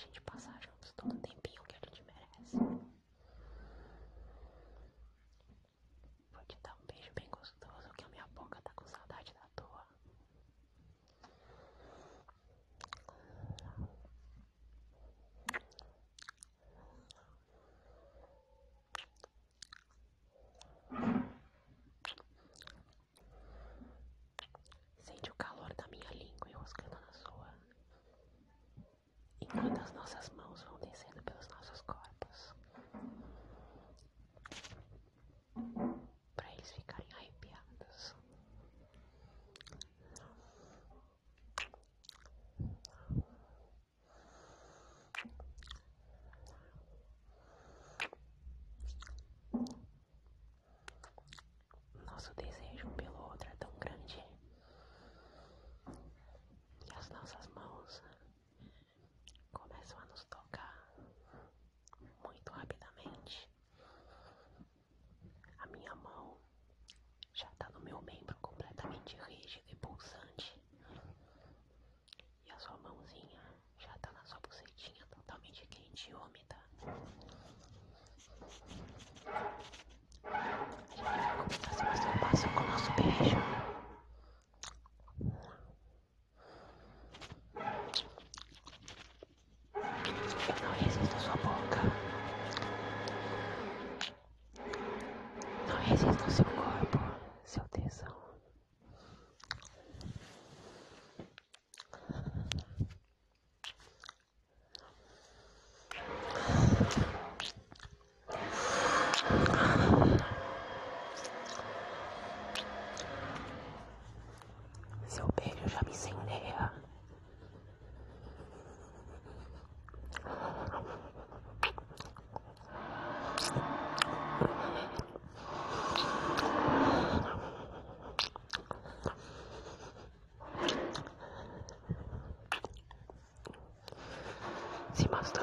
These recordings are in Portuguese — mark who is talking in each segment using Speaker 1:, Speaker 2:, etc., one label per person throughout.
Speaker 1: gente passar juntos então, todo o tempo. bastante úmida. E fica com o passo passo com o nosso beijo. Eu não resisto à sua boca. Não resisto ao seu corpo, seu tesão. Master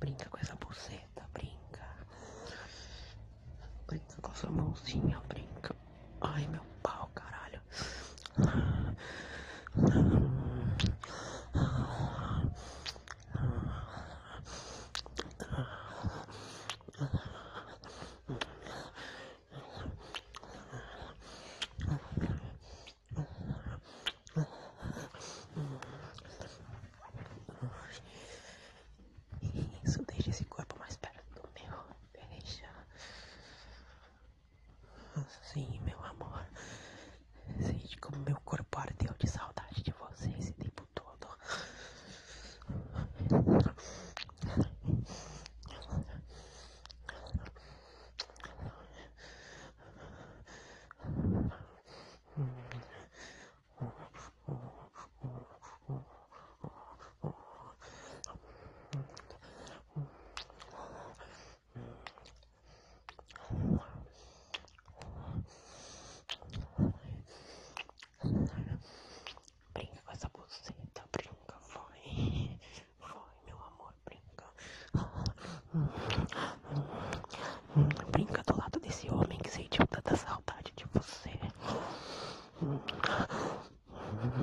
Speaker 1: Brinca com essa buceta, brinca. Brinca com essa mãozinha, brinca. Ai, meu pau, caralho.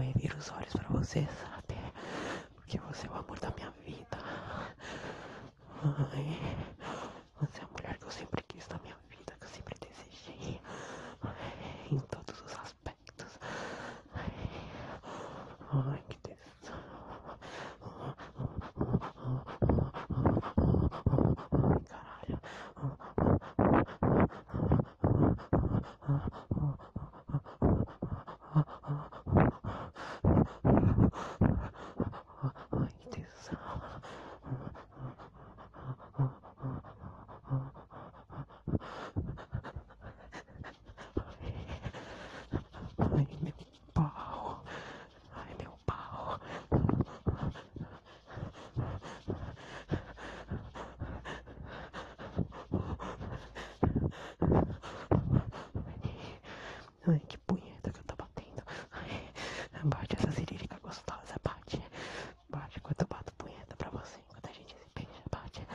Speaker 1: reviro os olhos pra você, sabe? Porque você é o amor da minha vida. Ai, você é a mulher que eu sempre quis na minha vida, que eu sempre desejei. Em todos os aspectos. Ai, que tesão. Ai, caralho. Ai, que tesão. Ai, meu pau. Ai, meu pau. Ai, que punheta que eu tô batendo. Ai, bate essa cirílica gostosa, bate. Bate enquanto eu bato punheta pra você, enquanto a gente se beija, bate.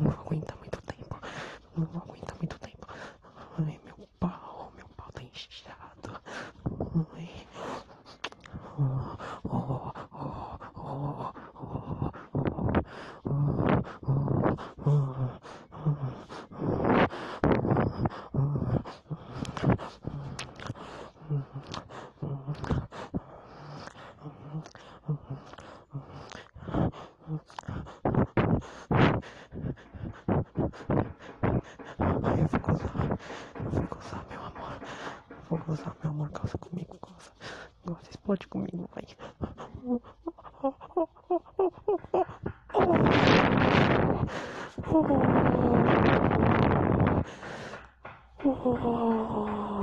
Speaker 1: Não vou aguentar muito tempo. Não vou aguentar muito tempo. Ai, meu pau, meu pau tá inchado. Ai. Oh, oh, oh, oh, oh, oh, oh, Ai, eu vou gozar. Eu vou gozar, meu amor. Vou gozar, meu amor. Goza comigo, goza. Goza, explode comigo, vai. Oh.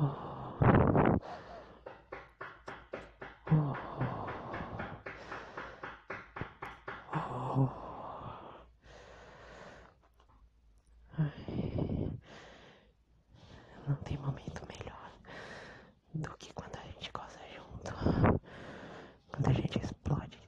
Speaker 1: Não tem momento melhor do que quando a gente goza junto, quando a gente explode.